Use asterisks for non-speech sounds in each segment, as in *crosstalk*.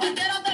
si te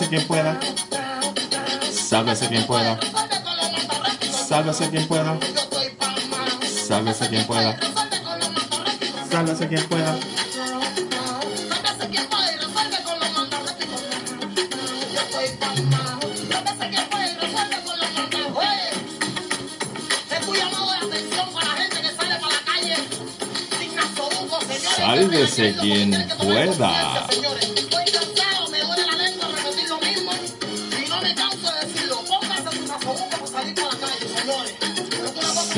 Sálvese quien pueda. Sálvese quien pueda. Sálvese quien pueda. Sálvese quien pueda. Sálvese quien pueda. Sálvese quien pueda.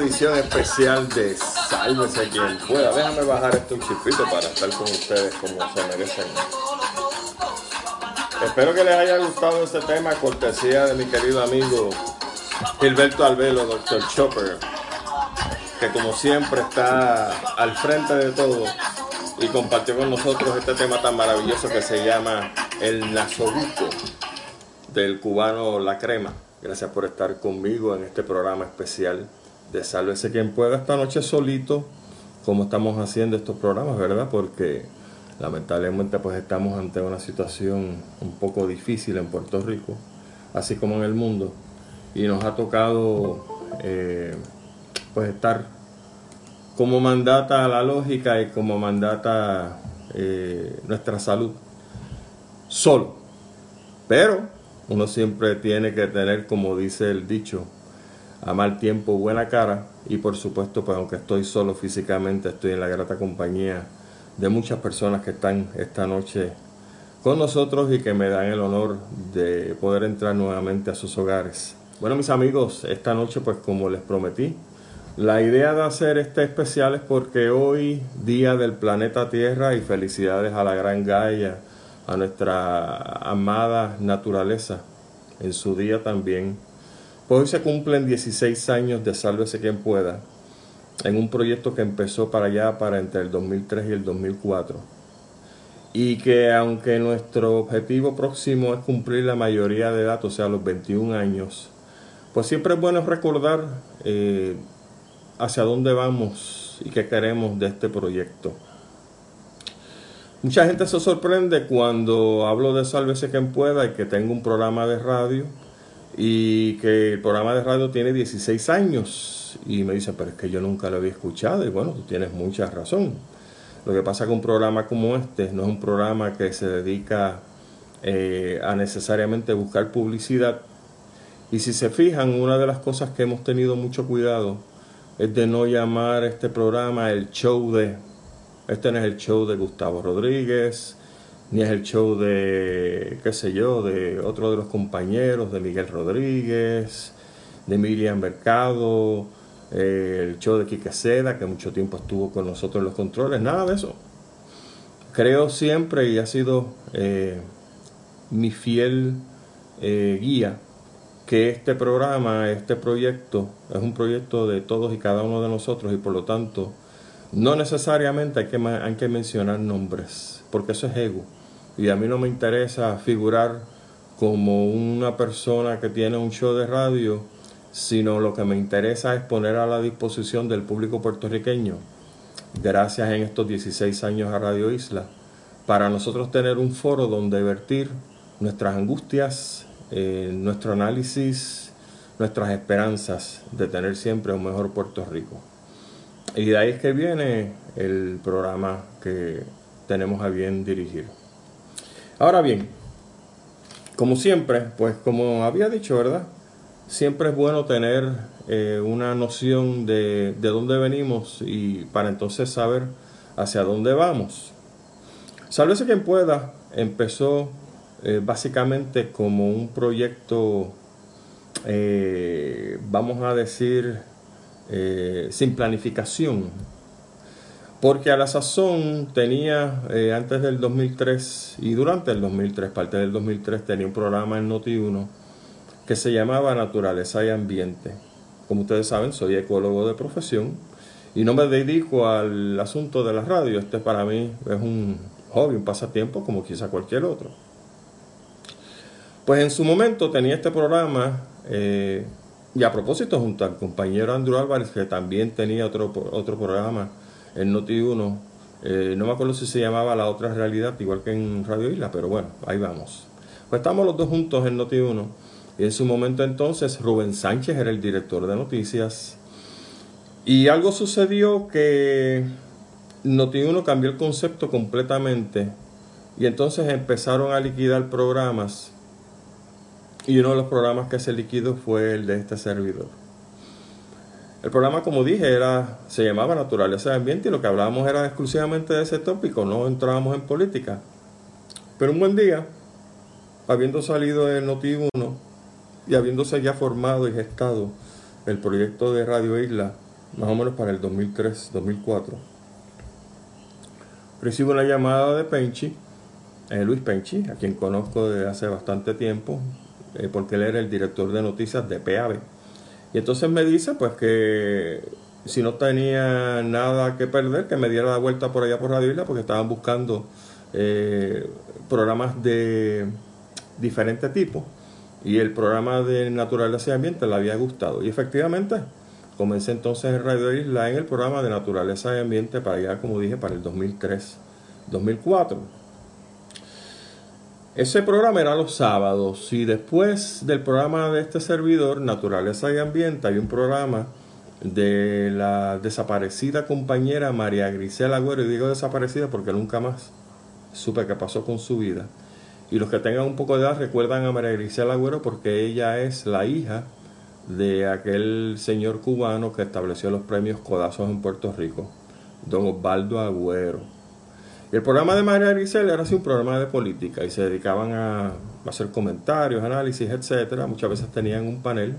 edición especial de Sálvese quien pueda. Déjame bajar esto un chipito para estar con ustedes como se merecen. Espero que les haya gustado este tema, cortesía de mi querido amigo Gilberto Albelo, Dr. Chopper, que como siempre está al frente de todo y compartió con nosotros este tema tan maravilloso que se llama El Nasobuco del cubano La Crema. Gracias por estar conmigo en este programa especial de Sálvese quien pueda esta noche solito, como estamos haciendo estos programas, ¿verdad? Porque lamentablemente pues estamos ante una situación un poco difícil en Puerto Rico, así como en el mundo, y nos ha tocado eh, pues estar como mandata la lógica y como mandata eh, nuestra salud solo. Pero uno siempre tiene que tener, como dice el dicho, a mal tiempo, buena cara. Y por supuesto, pues aunque estoy solo físicamente, estoy en la grata compañía de muchas personas que están esta noche con nosotros y que me dan el honor de poder entrar nuevamente a sus hogares. Bueno, mis amigos, esta noche, pues como les prometí, la idea de hacer este especial es porque hoy, día del planeta Tierra, y felicidades a la gran Gaia, a nuestra amada naturaleza, en su día también pues hoy se cumplen 16 años de Sálvese quien pueda, en un proyecto que empezó para allá, para entre el 2003 y el 2004. Y que aunque nuestro objetivo próximo es cumplir la mayoría de edad, o sea, los 21 años, pues siempre es bueno recordar eh, hacia dónde vamos y qué queremos de este proyecto. Mucha gente se sorprende cuando hablo de Sálvese quien pueda y que tengo un programa de radio y que el programa de radio tiene 16 años. Y me dicen, pero es que yo nunca lo había escuchado y bueno, tú tienes mucha razón. Lo que pasa con un programa como este no es un programa que se dedica eh, a necesariamente buscar publicidad, y si se fijan, una de las cosas que hemos tenido mucho cuidado es de no llamar este programa el show de... Este no es el show de Gustavo Rodríguez, ni es el show de, qué sé yo, de otro de los compañeros, de Miguel Rodríguez, de Miriam Mercado, eh, el show de Quique Seda, que mucho tiempo estuvo con nosotros en los controles, nada de eso. Creo siempre y ha sido eh, mi fiel eh, guía que este programa, este proyecto, es un proyecto de todos y cada uno de nosotros y por lo tanto no necesariamente hay que, hay que mencionar nombres, porque eso es ego. Y a mí no me interesa figurar como una persona que tiene un show de radio, sino lo que me interesa es poner a la disposición del público puertorriqueño, gracias en estos 16 años a Radio Isla, para nosotros tener un foro donde vertir nuestras angustias, eh, nuestro análisis, nuestras esperanzas de tener siempre un mejor Puerto Rico. Y de ahí es que viene el programa que tenemos a bien dirigir. Ahora bien, como siempre, pues como había dicho, ¿verdad? Siempre es bueno tener eh, una noción de, de dónde venimos y para entonces saber hacia dónde vamos. Sálvese quien pueda empezó eh, básicamente como un proyecto, eh, vamos a decir, eh, sin planificación. Porque a la sazón tenía, antes del 2003 y durante el 2003, parte del 2003, tenía un programa en Noti1 que se llamaba Naturaleza y Ambiente. Como ustedes saben, soy ecólogo de profesión y no me dedico al asunto de la radio. Este para mí es un hobby, un pasatiempo como quizá cualquier otro. Pues en su momento tenía este programa, eh, y a propósito, junto al compañero Andrew Álvarez, que también tenía otro, otro programa en Noti1, eh, no me acuerdo si se llamaba La Otra Realidad, igual que en Radio Isla, pero bueno, ahí vamos. Pues estamos los dos juntos en Noti1, y en su momento entonces Rubén Sánchez era el director de noticias, y algo sucedió que Noti1 cambió el concepto completamente, y entonces empezaron a liquidar programas y uno de los programas que se liquidó fue el de este servidor. El programa, como dije, era, se llamaba Naturaleza de Ambiente y lo que hablábamos era exclusivamente de ese tópico, no entrábamos en política. Pero un buen día, habiendo salido de Noti1 y habiéndose ya formado y gestado el proyecto de Radio Isla, más o menos para el 2003-2004, recibo una llamada de Penchi, eh, Luis Penchi, a quien conozco desde hace bastante tiempo, eh, porque él era el director de noticias de PAB. Y entonces me dice pues que si no tenía nada que perder, que me diera la vuelta por allá por Radio Isla, porque estaban buscando eh, programas de diferente tipo. Y el programa de Naturaleza y Ambiente le había gustado. Y efectivamente, comencé entonces en Radio Isla en el programa de Naturaleza y Ambiente para allá, como dije, para el 2003-2004. Ese programa era los sábados y después del programa de este servidor, Naturaleza y Ambiente, hay un programa de la desaparecida compañera María Grisela Agüero, y digo desaparecida porque nunca más supe qué pasó con su vida. Y los que tengan un poco de edad recuerdan a María Grisela Agüero porque ella es la hija de aquel señor cubano que estableció los premios Codazos en Puerto Rico, don Osvaldo Agüero. El programa de María Grisel era así un programa de política y se dedicaban a, hacer comentarios, análisis, etcétera. Muchas veces tenían un panel.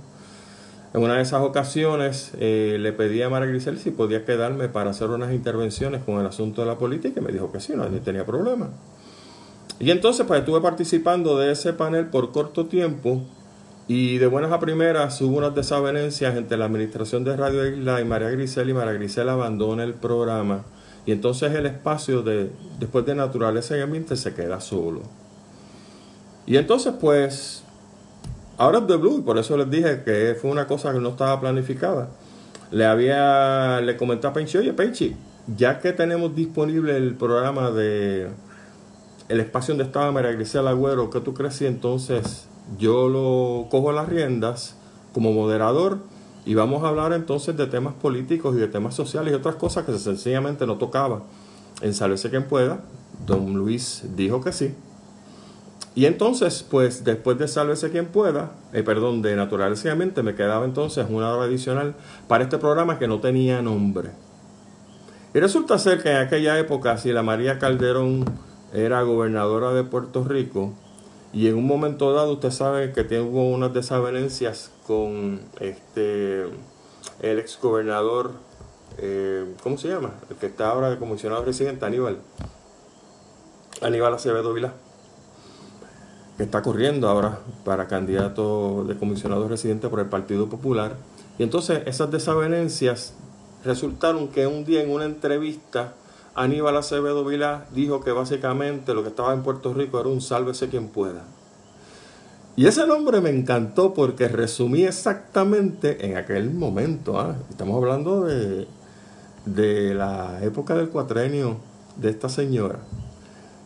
En una de esas ocasiones eh, le pedí a María Grisel si podía quedarme para hacer unas intervenciones con el asunto de la política y me dijo que sí, no, tenía problema. Y entonces pues estuve participando de ese panel por corto tiempo y de buenas a primeras hubo unas desavenencias entre la administración de Radio Isla y María Grisel y María Grisel abandona el programa y entonces el espacio de después de naturaleza y ambiente se queda solo. Y entonces pues ahora es de Blue y por eso les dije que fue una cosa que no estaba planificada. Le había le comenté a Penchi, oye Penchi, ya que tenemos disponible el programa de el espacio donde estaba María Grisel Agüero, ¿qué tú crees si entonces yo lo cojo las riendas como moderador y vamos a hablar entonces de temas políticos y de temas sociales y otras cosas que sencillamente no tocaba en Sálvese quien pueda. Don Luis dijo que sí. Y entonces, pues después de Sálvese quien pueda, eh, perdón, de Naturaleza me quedaba entonces una hora adicional para este programa que no tenía nombre. Y resulta ser que en aquella época, si la María Calderón era gobernadora de Puerto Rico, y en un momento dado usted sabe que tengo unas desavenencias con este el ex gobernador, eh, ¿cómo se llama? El que está ahora de comisionado residente, Aníbal. Aníbal Acevedo Vilá, que está corriendo ahora para candidato de comisionado residente por el Partido Popular. Y entonces esas desavenencias resultaron que un día en una entrevista Aníbal Acevedo Vilá dijo que básicamente lo que estaba en Puerto Rico era un sálvese quien pueda. Y ese nombre me encantó porque resumí exactamente en aquel momento. ¿ah? Estamos hablando de, de la época del cuatrenio de esta señora.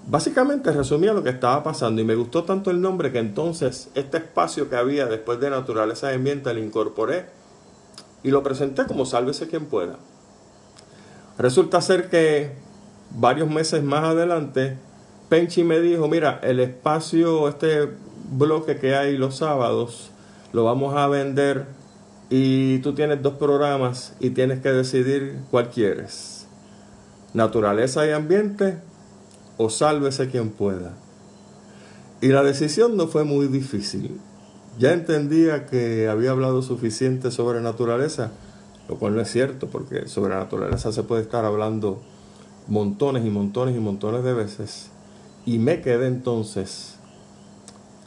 Básicamente resumía lo que estaba pasando y me gustó tanto el nombre que entonces este espacio que había después de Naturaleza de Ambiente lo incorporé y lo presenté como Sálvese quien pueda. Resulta ser que varios meses más adelante, Penchi me dijo, mira, el espacio, este bloque que hay los sábados, lo vamos a vender y tú tienes dos programas y tienes que decidir cuál quieres. Naturaleza y ambiente o sálvese quien pueda. Y la decisión no fue muy difícil. Ya entendía que había hablado suficiente sobre naturaleza lo cual no es cierto, porque sobre la naturaleza se puede estar hablando montones y montones y montones de veces. Y me quedé entonces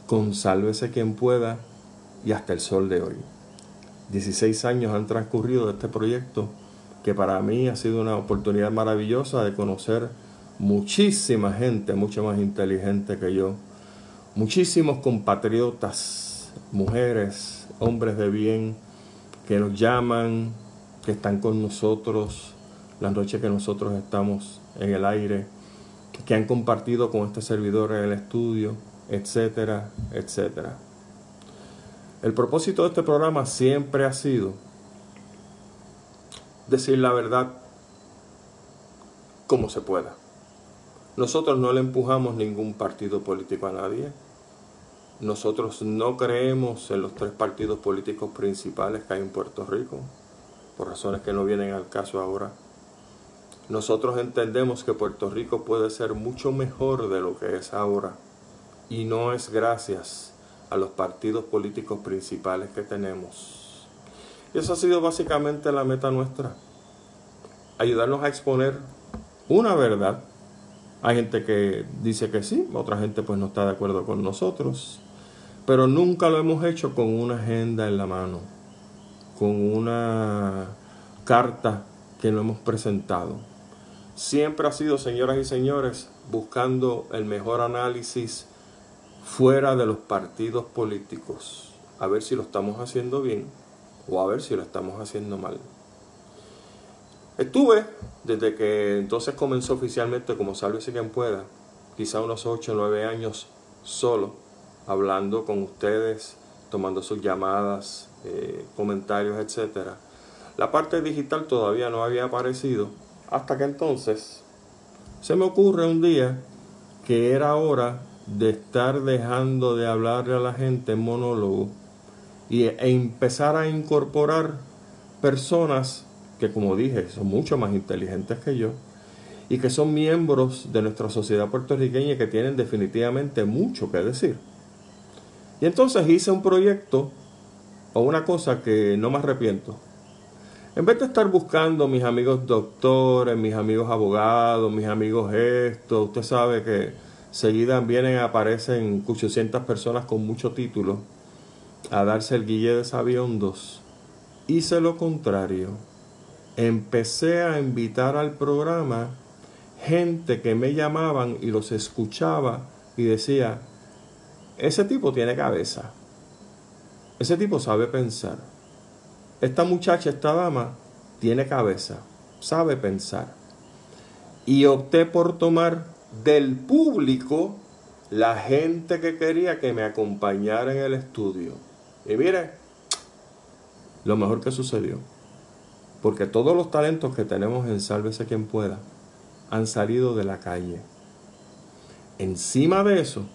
con Sálvese quien pueda y hasta el sol de hoy. 16 años han transcurrido de este proyecto que para mí ha sido una oportunidad maravillosa de conocer muchísima gente, mucho más inteligente que yo, muchísimos compatriotas, mujeres, hombres de bien, que nos llaman, que están con nosotros las noches que nosotros estamos en el aire, que han compartido con este servidor en el estudio, etcétera, etcétera. El propósito de este programa siempre ha sido decir la verdad como se pueda. Nosotros no le empujamos ningún partido político a nadie. Nosotros no creemos en los tres partidos políticos principales que hay en Puerto Rico por razones que no vienen al caso ahora. Nosotros entendemos que Puerto Rico puede ser mucho mejor de lo que es ahora y no es gracias a los partidos políticos principales que tenemos. Y eso ha sido básicamente la meta nuestra, ayudarnos a exponer una verdad. Hay gente que dice que sí, otra gente pues no está de acuerdo con nosotros, pero nunca lo hemos hecho con una agenda en la mano con una carta que no hemos presentado. Siempre ha sido, señoras y señores, buscando el mejor análisis fuera de los partidos políticos, a ver si lo estamos haciendo bien o a ver si lo estamos haciendo mal. Estuve desde que entonces comenzó oficialmente como Sálvese quien pueda, quizá unos 8 o 9 años solo, hablando con ustedes, tomando sus llamadas, eh, comentarios, etcétera. La parte digital todavía no había aparecido hasta que entonces se me ocurre un día que era hora de estar dejando de hablarle a la gente en monólogo y, e empezar a incorporar personas que como dije son mucho más inteligentes que yo y que son miembros de nuestra sociedad puertorriqueña que tienen definitivamente mucho que decir. Y entonces hice un proyecto o una cosa que no me arrepiento. En vez de estar buscando mis amigos doctores, mis amigos abogados, mis amigos esto, usted sabe que seguidas vienen, aparecen 800 personas con mucho título a darse el guille de sabiondos. Hice lo contrario. Empecé a invitar al programa gente que me llamaban y los escuchaba y decía, ese tipo tiene cabeza, ese tipo sabe pensar, esta muchacha, esta dama, tiene cabeza, sabe pensar. Y opté por tomar del público la gente que quería que me acompañara en el estudio. Y mire, lo mejor que sucedió. Porque todos los talentos que tenemos en Sálvese quien pueda han salido de la calle. Encima de eso,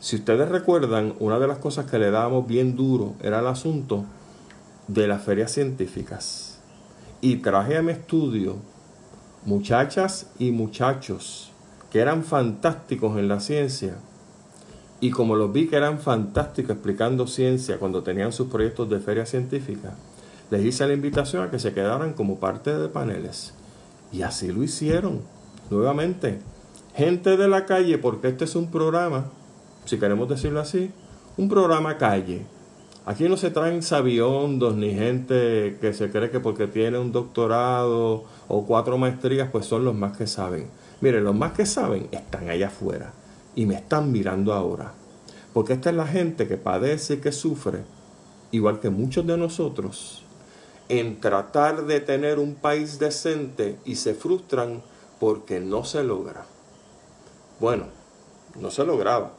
si ustedes recuerdan, una de las cosas que le dábamos bien duro era el asunto de las ferias científicas. Y traje a mi estudio muchachas y muchachos que eran fantásticos en la ciencia. Y como los vi que eran fantásticos explicando ciencia cuando tenían sus proyectos de feria científica, les hice la invitación a que se quedaran como parte de paneles. Y así lo hicieron. Nuevamente, gente de la calle, porque este es un programa, si queremos decirlo así, un programa calle. Aquí no se traen sabiondos ni gente que se cree que porque tiene un doctorado o cuatro maestrías, pues son los más que saben. Miren, los más que saben están allá afuera y me están mirando ahora. Porque esta es la gente que padece y que sufre, igual que muchos de nosotros, en tratar de tener un país decente y se frustran porque no se logra. Bueno, no se lograba.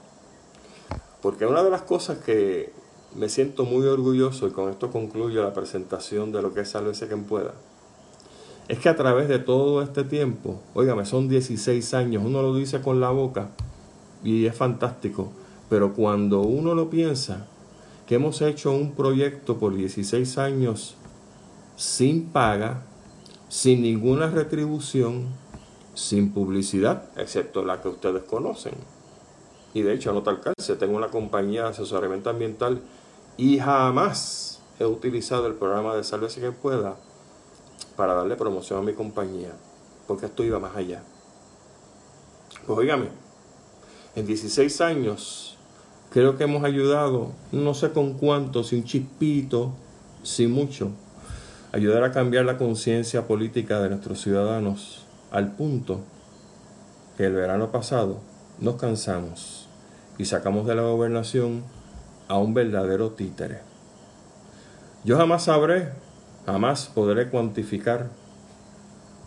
Porque una de las cosas que me siento muy orgulloso, y con esto concluyo la presentación de lo que es Sálvese quien pueda, es que a través de todo este tiempo, óigame, son 16 años, uno lo dice con la boca y es fantástico, pero cuando uno lo piensa, que hemos hecho un proyecto por 16 años sin paga, sin ninguna retribución, sin publicidad, excepto la que ustedes conocen. Y de hecho, nota alcance, tengo una compañía de asesoramiento ambiental y jamás he utilizado el programa de Salve que pueda para darle promoción a mi compañía, porque esto iba más allá. Pues oígame, en 16 años creo que hemos ayudado, no sé con cuánto, sin chispito, sin mucho, ayudar a cambiar la conciencia política de nuestros ciudadanos al punto que el verano pasado nos cansamos y sacamos de la gobernación a un verdadero títere. Yo jamás sabré, jamás podré cuantificar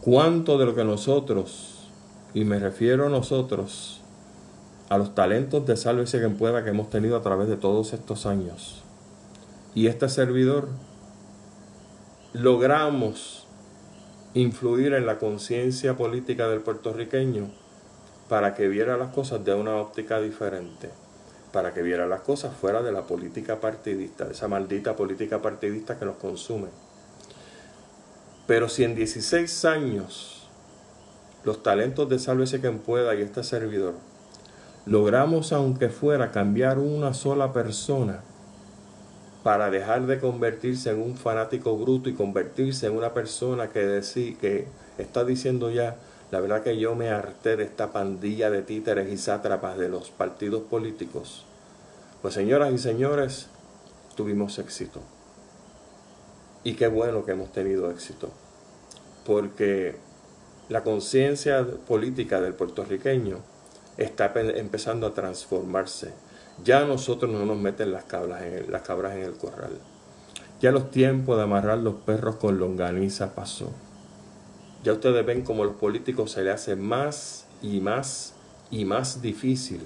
cuánto de lo que nosotros, y me refiero a nosotros, a los talentos de Sálvese quien pueda que hemos tenido a través de todos estos años. Y este servidor logramos influir en la conciencia política del puertorriqueño para que viera las cosas de una óptica diferente, para que viera las cosas fuera de la política partidista, de esa maldita política partidista que nos consume. Pero si en 16 años los talentos de Sálvese quien pueda y este servidor logramos, aunque fuera, cambiar una sola persona, para dejar de convertirse en un fanático bruto y convertirse en una persona que, que está diciendo ya, la verdad que yo me harté de esta pandilla de títeres y sátrapas de los partidos políticos. Pues señoras y señores, tuvimos éxito. Y qué bueno que hemos tenido éxito. Porque la conciencia política del puertorriqueño está empezando a transformarse ya nosotros no nos meten las cabras, en el, las cabras en el corral. Ya los tiempos de amarrar los perros con longaniza pasó. Ya ustedes ven como a los políticos se le hace más y más y más difícil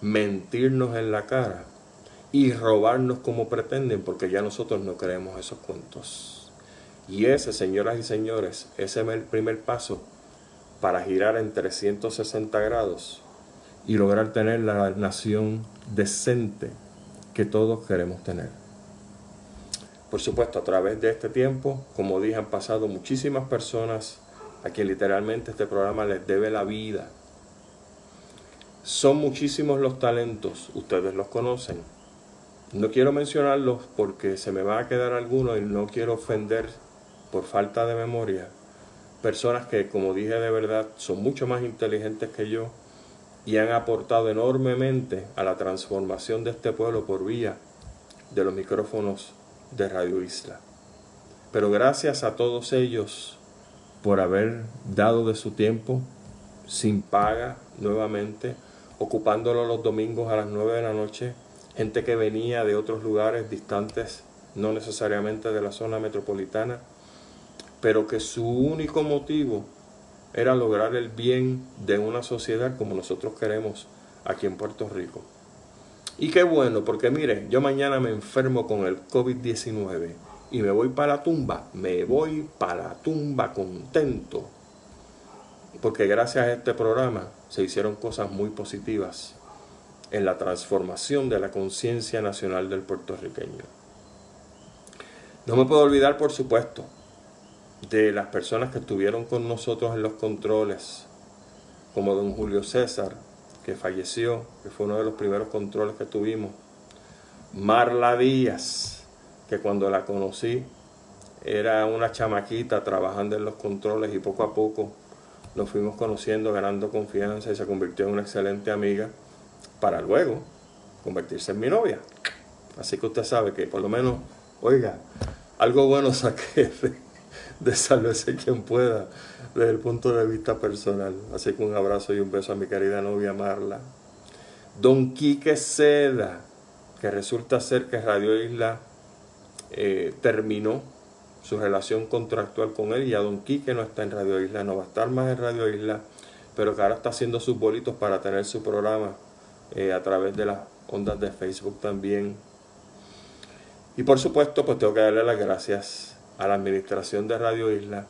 mentirnos en la cara y robarnos como pretenden porque ya nosotros no creemos esos cuentos. Y ese, señoras y señores, ese es el primer paso para girar en 360 grados y lograr tener la nación decente que todos queremos tener. Por supuesto, a través de este tiempo, como dije, han pasado muchísimas personas a quien literalmente este programa les debe la vida. Son muchísimos los talentos, ustedes los conocen. No quiero mencionarlos porque se me va a quedar alguno y no quiero ofender por falta de memoria. Personas que, como dije de verdad, son mucho más inteligentes que yo y han aportado enormemente a la transformación de este pueblo por vía de los micrófonos de Radio Isla. Pero gracias a todos ellos por haber dado de su tiempo sin paga nuevamente, ocupándolo los domingos a las 9 de la noche, gente que venía de otros lugares distantes, no necesariamente de la zona metropolitana, pero que su único motivo era lograr el bien de una sociedad como nosotros queremos aquí en Puerto Rico. Y qué bueno, porque mire, yo mañana me enfermo con el COVID-19 y me voy para la tumba, me voy para la tumba contento, porque gracias a este programa se hicieron cosas muy positivas en la transformación de la conciencia nacional del puertorriqueño. No me puedo olvidar, por supuesto, de las personas que estuvieron con nosotros en los controles, como don Julio César, que falleció, que fue uno de los primeros controles que tuvimos, Marla Díaz, que cuando la conocí era una chamaquita trabajando en los controles y poco a poco nos fuimos conociendo, ganando confianza y se convirtió en una excelente amiga para luego convertirse en mi novia. Así que usted sabe que por lo menos, oiga, algo bueno *laughs* saqué de, de Sálvese quien pueda desde el punto de vista personal. Así que un abrazo y un beso a mi querida novia Marla. Don Quique Seda, que resulta ser que Radio Isla eh, terminó su relación contractual con él ya Don Quique no está en Radio Isla, no va a estar más en Radio Isla, pero que ahora está haciendo sus bolitos para tener su programa eh, a través de las ondas de Facebook también. Y por supuesto, pues tengo que darle las gracias a la administración de Radio Isla,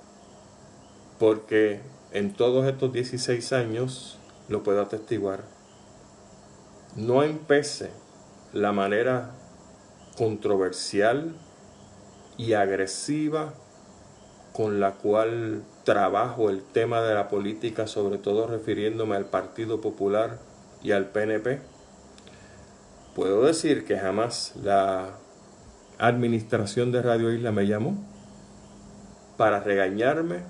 porque en todos estos 16 años, lo puedo atestiguar, no empecé la manera controversial y agresiva con la cual trabajo el tema de la política, sobre todo refiriéndome al Partido Popular y al PNP, puedo decir que jamás la administración de Radio Isla me llamó para regañarme,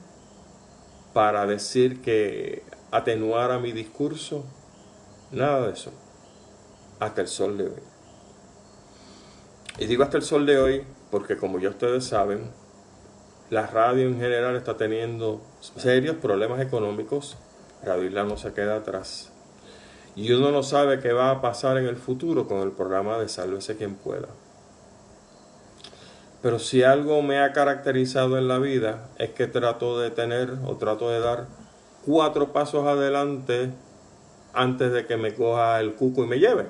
para decir que atenuara mi discurso, nada de eso, hasta el sol de hoy. Y digo hasta el sol de hoy porque como ya ustedes saben, la radio en general está teniendo serios problemas económicos, Radio Isla no se queda atrás. Y uno no sabe qué va a pasar en el futuro con el programa de Sálvese quien pueda. Pero si algo me ha caracterizado en la vida es que trato de tener o trato de dar cuatro pasos adelante antes de que me coja el cuco y me lleve.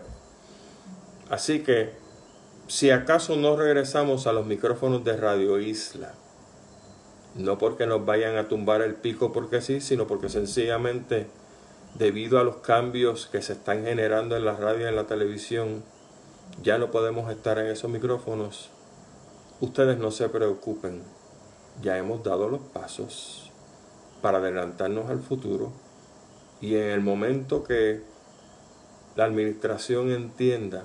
Así que si acaso no regresamos a los micrófonos de Radio Isla, no porque nos vayan a tumbar el pico porque sí, sino porque sencillamente debido a los cambios que se están generando en la radio y en la televisión, ya no podemos estar en esos micrófonos. Ustedes no se preocupen, ya hemos dado los pasos para adelantarnos al futuro y en el momento que la administración entienda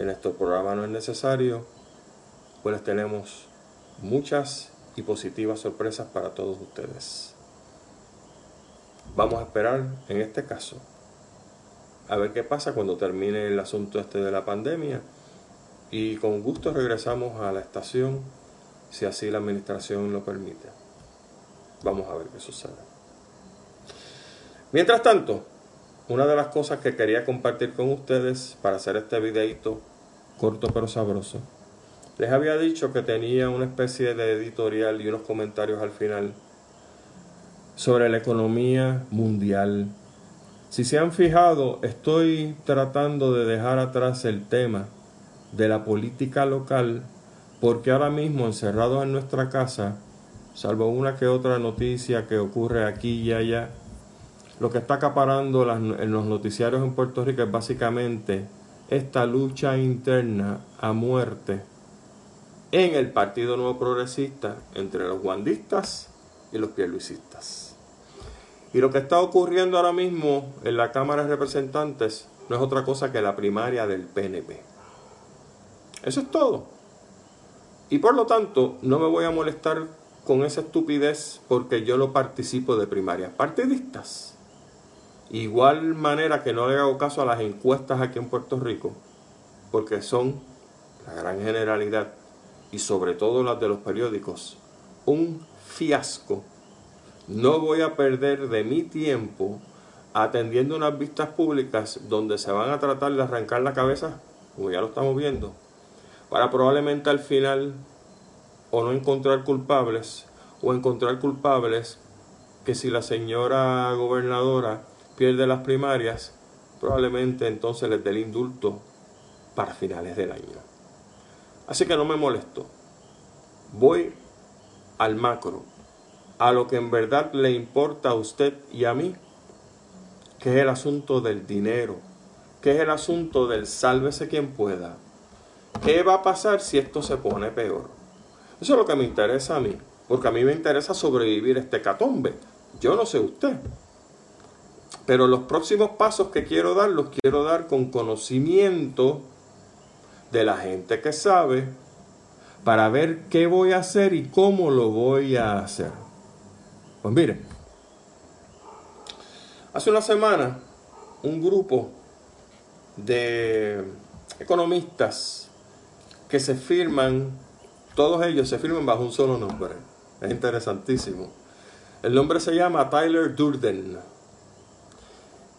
que nuestro programa no es necesario, pues tenemos muchas y positivas sorpresas para todos ustedes. Vamos a esperar en este caso a ver qué pasa cuando termine el asunto este de la pandemia y con gusto regresamos a la estación si así la administración lo permite. Vamos a ver qué sucede. Mientras tanto, una de las cosas que quería compartir con ustedes para hacer este videito corto pero sabroso, les había dicho que tenía una especie de editorial y unos comentarios al final sobre la economía mundial. Si se han fijado, estoy tratando de dejar atrás el tema de la política local, porque ahora mismo encerrados en nuestra casa, salvo una que otra noticia que ocurre aquí y allá, lo que está acaparando en los noticiarios en Puerto Rico es básicamente esta lucha interna a muerte en el Partido Nuevo Progresista entre los guandistas y los pierluisistas. Y lo que está ocurriendo ahora mismo en la Cámara de Representantes no es otra cosa que la primaria del PNP. Eso es todo. Y por lo tanto, no me voy a molestar con esa estupidez porque yo no participo de primarias partidistas. Igual manera que no le hago caso a las encuestas aquí en Puerto Rico, porque son la gran generalidad y sobre todo las de los periódicos, un fiasco. No voy a perder de mi tiempo atendiendo unas vistas públicas donde se van a tratar de arrancar la cabeza, como ya lo estamos viendo, para probablemente al final o no encontrar culpables o encontrar culpables que si la señora gobernadora pierde las primarias, probablemente entonces les dé el indulto para finales del año. Así que no me molesto. Voy al macro, a lo que en verdad le importa a usted y a mí, que es el asunto del dinero, que es el asunto del sálvese quien pueda. ¿Qué va a pasar si esto se pone peor? Eso es lo que me interesa a mí, porque a mí me interesa sobrevivir este catombe. Yo no sé usted. Pero los próximos pasos que quiero dar los quiero dar con conocimiento de la gente que sabe para ver qué voy a hacer y cómo lo voy a hacer. Pues miren, hace una semana un grupo de economistas que se firman, todos ellos se firman bajo un solo nombre. Es interesantísimo. El nombre se llama Tyler Durden.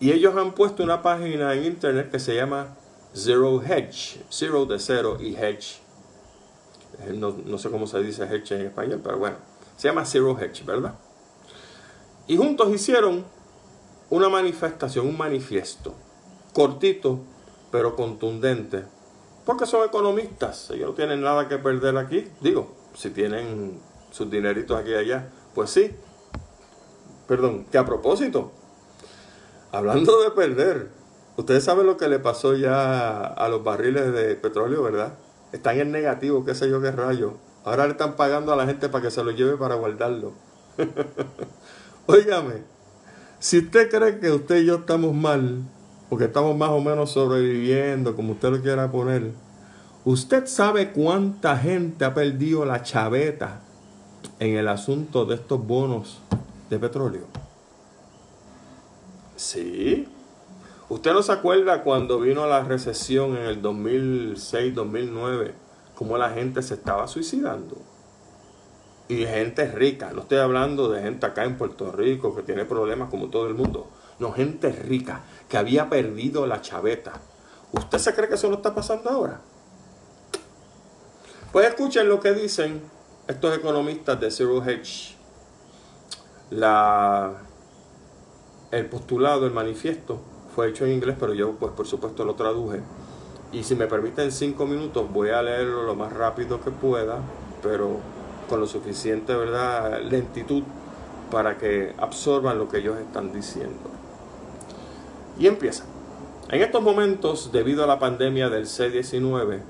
Y ellos han puesto una página en internet que se llama Zero Hedge. Zero de cero y hedge. No, no, sé cómo se dice hedge en español, pero bueno. Se llama Zero Hedge, ¿verdad? Y juntos hicieron una manifestación, un manifiesto. Cortito, pero contundente porque son economistas, ellos no tienen nada que perder aquí. Digo, si tienen sus dineritos aquí y allá, pues sí. Perdón, que a propósito, hablando de perder, ustedes saben lo que le pasó ya a los barriles de petróleo, ¿verdad? Están en negativo, qué sé yo qué rayo. Ahora le están pagando a la gente para que se lo lleve para guardarlo. *laughs* Óigame, si usted cree que usted y yo estamos mal, porque estamos más o menos sobreviviendo, como usted lo quiera poner. ¿Usted sabe cuánta gente ha perdido la chaveta en el asunto de estos bonos de petróleo? Sí. ¿Usted no se acuerda cuando vino la recesión en el 2006-2009? Cómo la gente se estaba suicidando. Y gente rica, no estoy hablando de gente acá en Puerto Rico que tiene problemas como todo el mundo no, gente rica que había perdido la chaveta. ¿Usted se cree que eso no está pasando ahora? Pues escuchen lo que dicen estos economistas de Zero Hedge. La, el postulado, el manifiesto, fue hecho en inglés, pero yo pues por supuesto lo traduje. Y si me permiten cinco minutos, voy a leerlo lo más rápido que pueda, pero con lo suficiente, ¿verdad?, lentitud para que absorban lo que ellos están diciendo. Y empieza. En estos momentos, debido a la pandemia del C-19,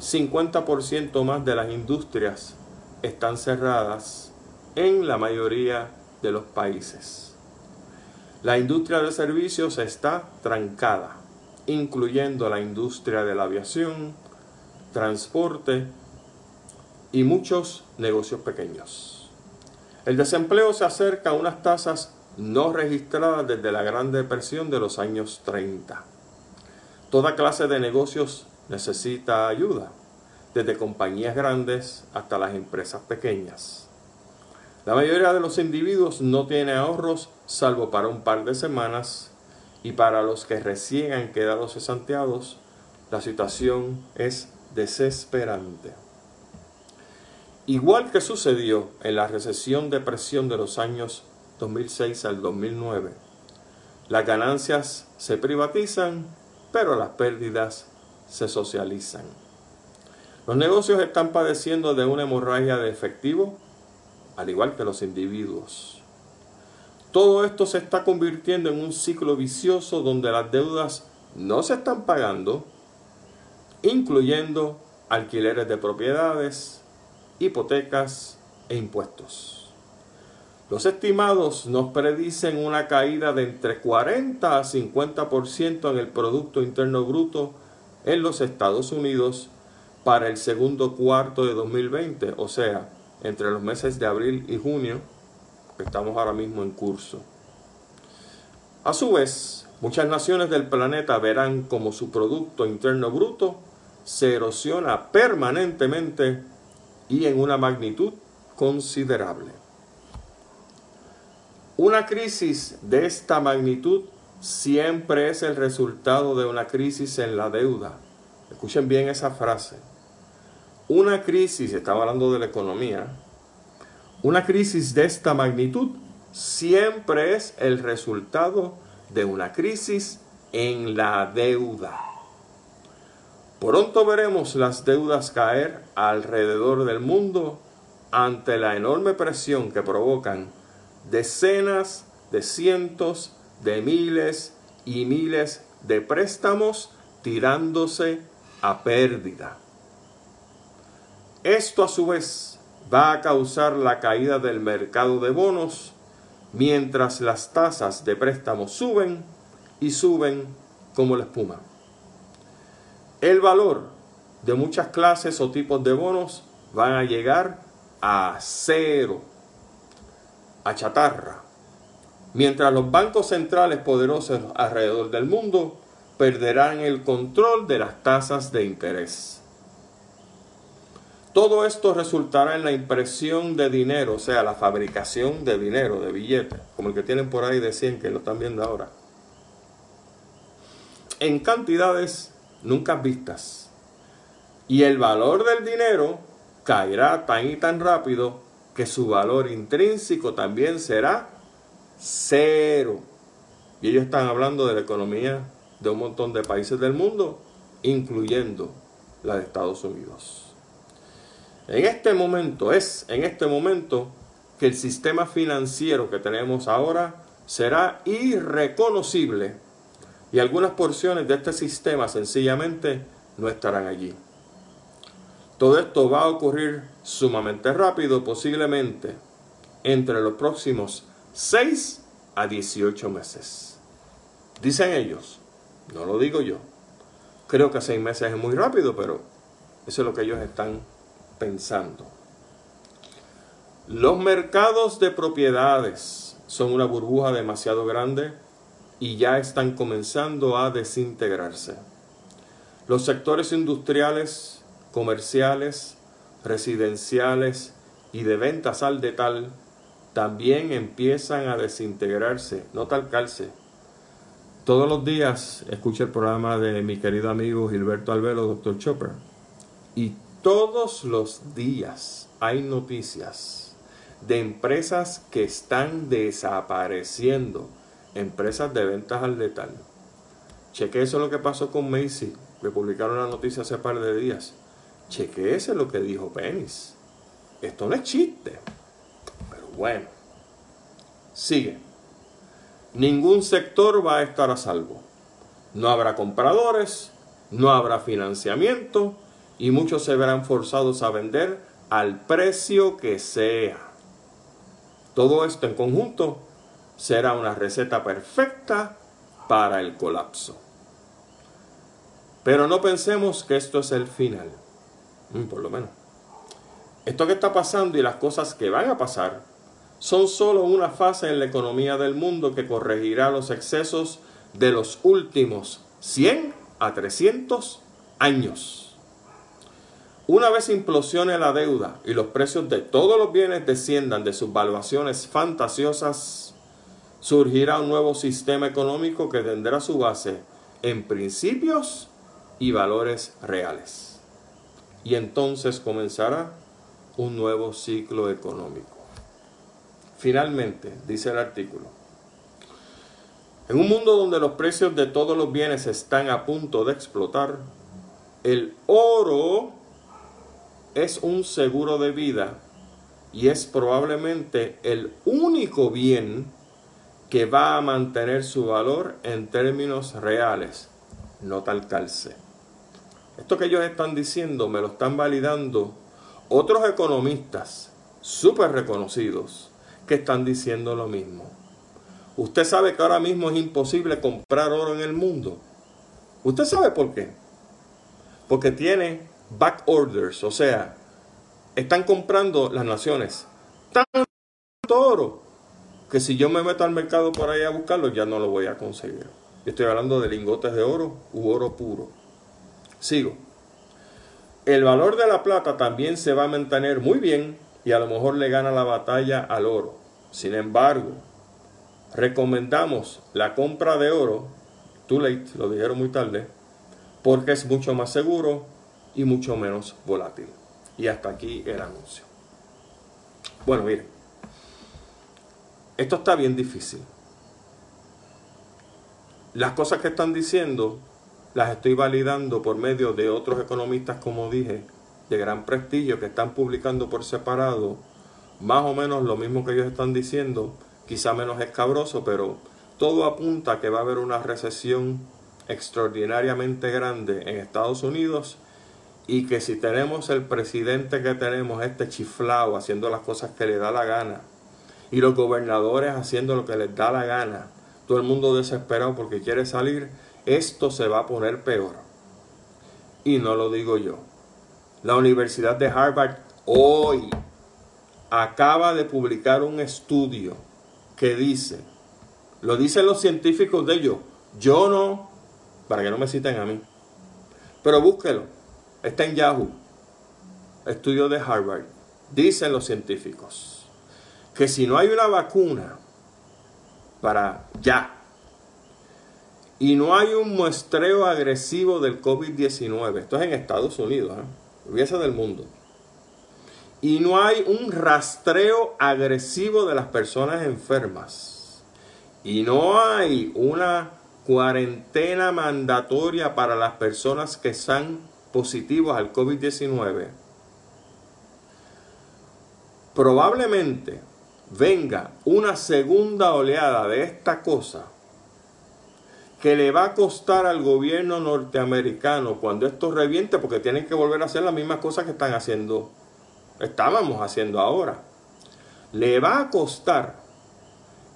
50% más de las industrias están cerradas en la mayoría de los países. La industria de servicios está trancada, incluyendo la industria de la aviación, transporte y muchos negocios pequeños. El desempleo se acerca a unas tasas no registrada desde la Gran Depresión de los años 30. Toda clase de negocios necesita ayuda, desde compañías grandes hasta las empresas pequeñas. La mayoría de los individuos no tiene ahorros salvo para un par de semanas y para los que recién han quedado cesanteados, la situación es desesperante. Igual que sucedió en la recesión depresión de los años 2006 al 2009. Las ganancias se privatizan, pero las pérdidas se socializan. Los negocios están padeciendo de una hemorragia de efectivo, al igual que los individuos. Todo esto se está convirtiendo en un ciclo vicioso donde las deudas no se están pagando, incluyendo alquileres de propiedades, hipotecas e impuestos. Los estimados nos predicen una caída de entre 40 a 50% en el Producto Interno Bruto en los Estados Unidos para el segundo cuarto de 2020, o sea, entre los meses de abril y junio, estamos ahora mismo en curso. A su vez, muchas naciones del planeta verán como su Producto Interno Bruto se erosiona permanentemente y en una magnitud considerable. Una crisis de esta magnitud siempre es el resultado de una crisis en la deuda. Escuchen bien esa frase. Una crisis, estaba hablando de la economía, una crisis de esta magnitud siempre es el resultado de una crisis en la deuda. Pronto veremos las deudas caer alrededor del mundo ante la enorme presión que provocan decenas de cientos de miles y miles de préstamos tirándose a pérdida. Esto a su vez va a causar la caída del mercado de bonos mientras las tasas de préstamos suben y suben como la espuma. El valor de muchas clases o tipos de bonos van a llegar a cero a chatarra, mientras los bancos centrales poderosos alrededor del mundo perderán el control de las tasas de interés. Todo esto resultará en la impresión de dinero, o sea, la fabricación de dinero, de billetes, como el que tienen por ahí de 100 que lo están viendo ahora, en cantidades nunca vistas. Y el valor del dinero caerá tan y tan rápido que su valor intrínseco también será cero. Y ellos están hablando de la economía de un montón de países del mundo, incluyendo la de Estados Unidos. En este momento, es en este momento que el sistema financiero que tenemos ahora será irreconocible y algunas porciones de este sistema sencillamente no estarán allí. Todo esto va a ocurrir sumamente rápido, posiblemente entre los próximos 6 a 18 meses. Dicen ellos, no lo digo yo. Creo que 6 meses es muy rápido, pero eso es lo que ellos están pensando. Los mercados de propiedades son una burbuja demasiado grande y ya están comenzando a desintegrarse. Los sectores industriales comerciales, residenciales y de ventas al detal también empiezan a desintegrarse, no talcarse. Todos los días escucho el programa de mi querido amigo Gilberto Albelo, Dr. Chopper, y todos los días hay noticias de empresas que están desapareciendo, empresas de ventas al detal. Cheque eso lo que pasó con Macy, que publicaron la noticia hace par de días chequeese lo que dijo Penis. Esto no es chiste. Pero bueno. Sigue. Ningún sector va a estar a salvo. No habrá compradores, no habrá financiamiento y muchos se verán forzados a vender al precio que sea. Todo esto en conjunto será una receta perfecta para el colapso. Pero no pensemos que esto es el final. Mm, por lo menos. Esto que está pasando y las cosas que van a pasar son solo una fase en la economía del mundo que corregirá los excesos de los últimos 100 a 300 años. Una vez implosione la deuda y los precios de todos los bienes desciendan de sus valuaciones fantasiosas, surgirá un nuevo sistema económico que tendrá su base en principios y valores reales y entonces comenzará un nuevo ciclo económico. Finalmente, dice el artículo, en un mundo donde los precios de todos los bienes están a punto de explotar, el oro es un seguro de vida y es probablemente el único bien que va a mantener su valor en términos reales. Nota el calce. Esto que ellos están diciendo me lo están validando otros economistas súper reconocidos que están diciendo lo mismo. Usted sabe que ahora mismo es imposible comprar oro en el mundo. ¿Usted sabe por qué? Porque tiene back orders, o sea, están comprando las naciones tanto oro que si yo me meto al mercado por ahí a buscarlo ya no lo voy a conseguir. Yo estoy hablando de lingotes de oro u oro puro. Sigo. El valor de la plata también se va a mantener muy bien y a lo mejor le gana la batalla al oro. Sin embargo, recomendamos la compra de oro, too late, lo dijeron muy tarde, porque es mucho más seguro y mucho menos volátil. Y hasta aquí el anuncio. Bueno, miren, esto está bien difícil. Las cosas que están diciendo las estoy validando por medio de otros economistas, como dije, de gran prestigio, que están publicando por separado más o menos lo mismo que ellos están diciendo, quizá menos escabroso, pero todo apunta a que va a haber una recesión extraordinariamente grande en Estados Unidos y que si tenemos el presidente que tenemos, este chiflado, haciendo las cosas que le da la gana, y los gobernadores haciendo lo que les da la gana, todo el mundo desesperado porque quiere salir, esto se va a poner peor. Y no lo digo yo. La Universidad de Harvard hoy acaba de publicar un estudio que dice, lo dicen los científicos de ellos, yo no, para que no me citen a mí, pero búsquelo, está en Yahoo, estudio de Harvard, dicen los científicos, que si no hay una vacuna para ya, y no hay un muestreo agresivo del COVID-19, esto es en Estados Unidos, ¿eh? del mundo, y no hay un rastreo agresivo de las personas enfermas, y no hay una cuarentena mandatoria para las personas que están positivos al COVID-19, probablemente venga una segunda oleada de esta cosa que le va a costar al gobierno norteamericano cuando esto reviente, porque tienen que volver a hacer las mismas cosas que están haciendo, estábamos haciendo ahora. Le va a costar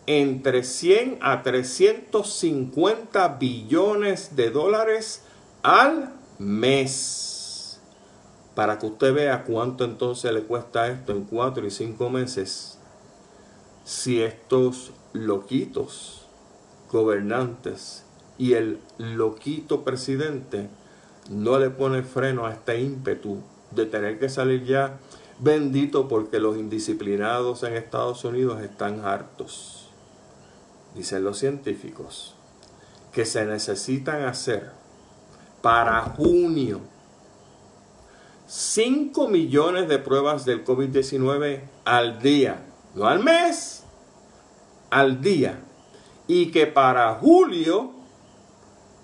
entre 100 a 350 billones de dólares al mes. Para que usted vea cuánto entonces le cuesta esto en 4 y 5 meses. Si estos loquitos gobernantes y el loquito presidente no le pone freno a este ímpetu de tener que salir ya bendito porque los indisciplinados en Estados Unidos están hartos. Dicen los científicos que se necesitan hacer para junio 5 millones de pruebas del COVID-19 al día, no al mes, al día. Y que para julio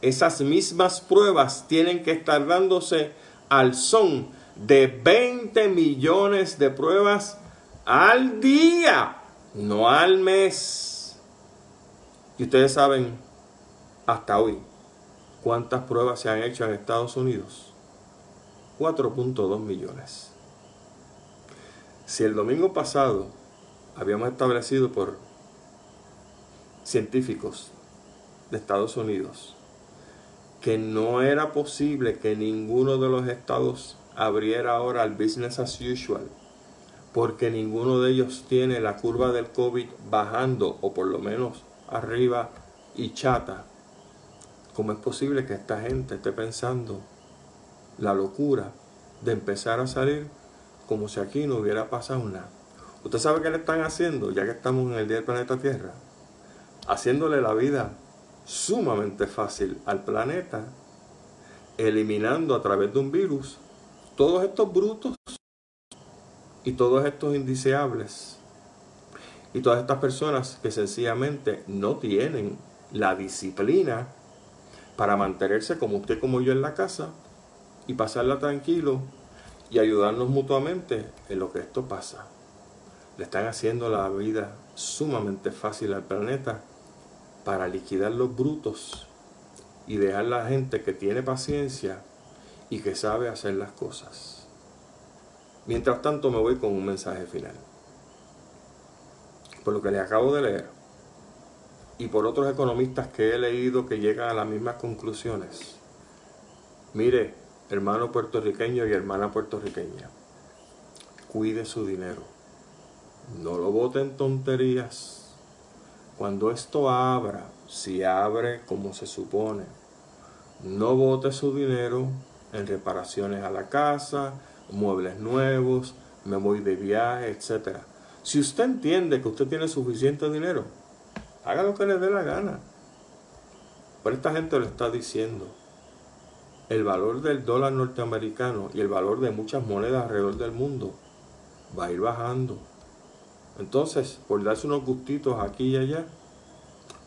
esas mismas pruebas tienen que estar dándose al son de 20 millones de pruebas al día, no al mes. Y ustedes saben hasta hoy cuántas pruebas se han hecho en Estados Unidos. 4.2 millones. Si el domingo pasado habíamos establecido por científicos de Estados Unidos que no era posible que ninguno de los estados abriera ahora el business as usual, porque ninguno de ellos tiene la curva del COVID bajando o por lo menos arriba y chata. ¿Cómo es posible que esta gente esté pensando la locura de empezar a salir como si aquí no hubiera pasado nada? ¿Usted sabe qué le están haciendo ya que estamos en el Día del Planeta Tierra? Haciéndole la vida sumamente fácil al planeta, eliminando a través de un virus todos estos brutos y todos estos indeseables y todas estas personas que sencillamente no tienen la disciplina para mantenerse como usted como yo en la casa y pasarla tranquilo y ayudarnos mutuamente en lo que esto pasa. Le están haciendo la vida sumamente fácil al planeta para liquidar los brutos y dejar la gente que tiene paciencia y que sabe hacer las cosas. Mientras tanto me voy con un mensaje final. por lo que les acabo de leer, y por otros economistas que he leído que llegan a las mismas conclusiones, mire, hermano puertorriqueño y hermana puertorriqueña, cuide su dinero. No lo voten tonterías. Cuando esto abra, si abre como se supone, no vote su dinero en reparaciones a la casa, muebles nuevos, me voy de viaje, etc. Si usted entiende que usted tiene suficiente dinero, haga lo que le dé la gana. Pero esta gente lo está diciendo. El valor del dólar norteamericano y el valor de muchas monedas alrededor del mundo va a ir bajando. Entonces, por darse unos gustitos aquí y allá,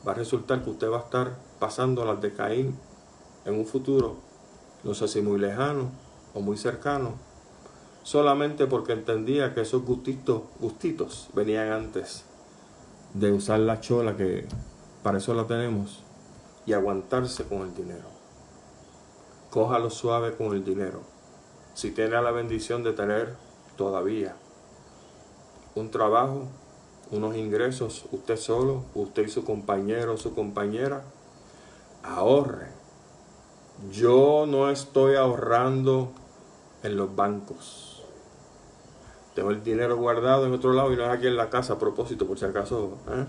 va a resultar que usted va a estar pasando las de Caín en un futuro, no sé si muy lejano o muy cercano, solamente porque entendía que esos gustitos, gustitos venían antes de usar la chola que para eso la tenemos y aguantarse con el dinero. Cójalo suave con el dinero. Si tiene la bendición de tener todavía un trabajo, unos ingresos, usted solo, usted y su compañero o su compañera, ahorre. Yo no estoy ahorrando en los bancos. Tengo el dinero guardado en otro lado y no es aquí en la casa a propósito, por si acaso ¿eh?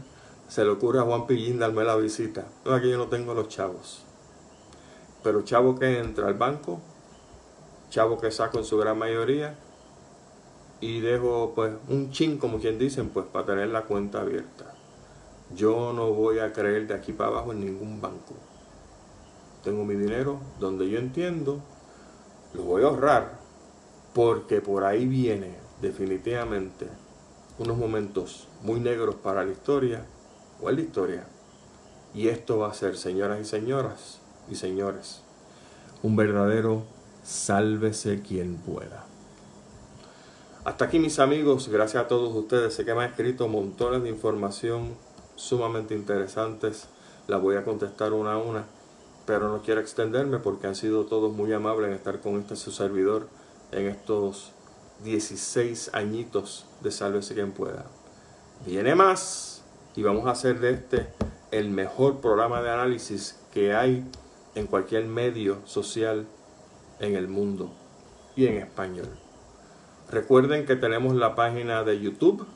se le ocurre a Juan Pillín darme la visita. No, aquí yo no tengo los chavos. Pero chavo que entra al banco, chavo que saco en su gran mayoría, y dejo pues un chin, como quien dicen, pues para tener la cuenta abierta. Yo no voy a creer de aquí para abajo en ningún banco. Tengo mi dinero donde yo entiendo, lo voy a ahorrar, porque por ahí viene definitivamente unos momentos muy negros para la historia o en la historia. Y esto va a ser, señoras y señoras y señores, un verdadero sálvese quien pueda. Hasta aquí mis amigos, gracias a todos ustedes. Sé que me han escrito montones de información sumamente interesantes. Las voy a contestar una a una, pero no quiero extenderme porque han sido todos muy amables en estar con este su servidor en estos 16 añitos de Sálvese quien pueda. Viene más y vamos a hacer de este el mejor programa de análisis que hay en cualquier medio social en el mundo y en español. Recuerden que tenemos la página de YouTube,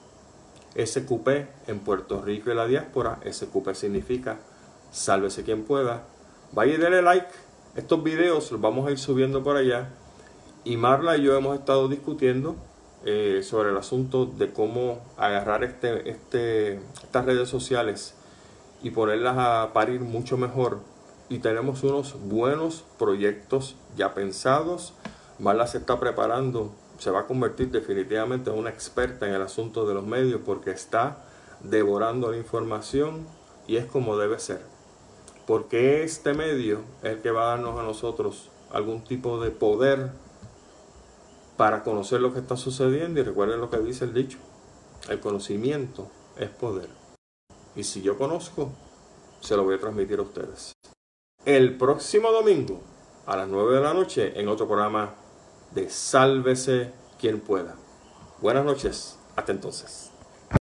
SQP en Puerto Rico y la diáspora. SQP significa sálvese quien pueda. Vaya y denle like. Estos videos los vamos a ir subiendo por allá. Y Marla y yo hemos estado discutiendo eh, sobre el asunto de cómo agarrar este, este, estas redes sociales y ponerlas a parir mucho mejor. Y tenemos unos buenos proyectos ya pensados. Marla se está preparando se va a convertir definitivamente en una experta en el asunto de los medios porque está devorando la información y es como debe ser. Porque este medio es el que va a darnos a nosotros algún tipo de poder para conocer lo que está sucediendo y recuerden lo que dice el dicho, el conocimiento es poder. Y si yo conozco, se lo voy a transmitir a ustedes. El próximo domingo a las 9 de la noche en otro programa de Sálvese quien pueda. Buenas noches, hasta entonces.